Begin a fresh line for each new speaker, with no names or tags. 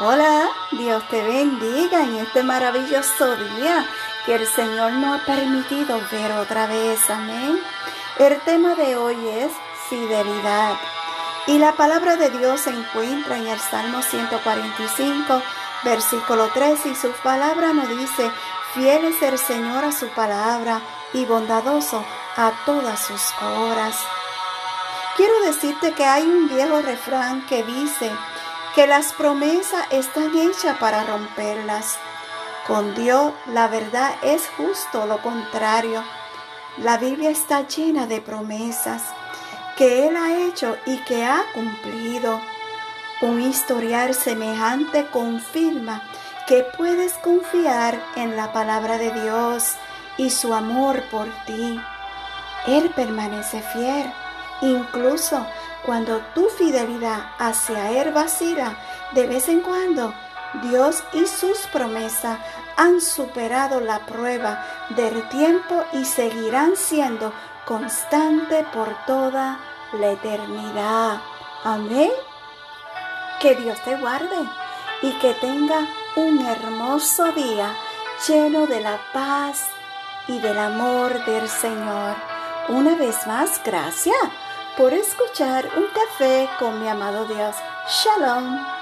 Hola, Dios te bendiga en este maravilloso día que el Señor nos ha permitido ver otra vez. Amén. El tema de hoy es fidelidad. Y la palabra de Dios se encuentra en el Salmo 145, versículo 3, y su palabra nos dice, fiel es el Señor a su palabra y bondadoso a todas sus obras. Quiero decirte que hay un viejo refrán que dice, que las promesas están hechas para romperlas. Con Dios la verdad es justo lo contrario. La Biblia está llena de promesas que Él ha hecho y que ha cumplido. Un historial semejante confirma que puedes confiar en la palabra de Dios y su amor por ti. Él permanece fiel, incluso cuando tu fidelidad hacia Él vacila, de vez en cuando Dios y sus promesas han superado la prueba del tiempo y seguirán siendo constante por toda la eternidad. Amén. Que Dios te guarde y que tenga un hermoso día lleno de la paz y del amor del Señor. Una vez más, gracias por escuchar un café con mi amado Dios. Shalom.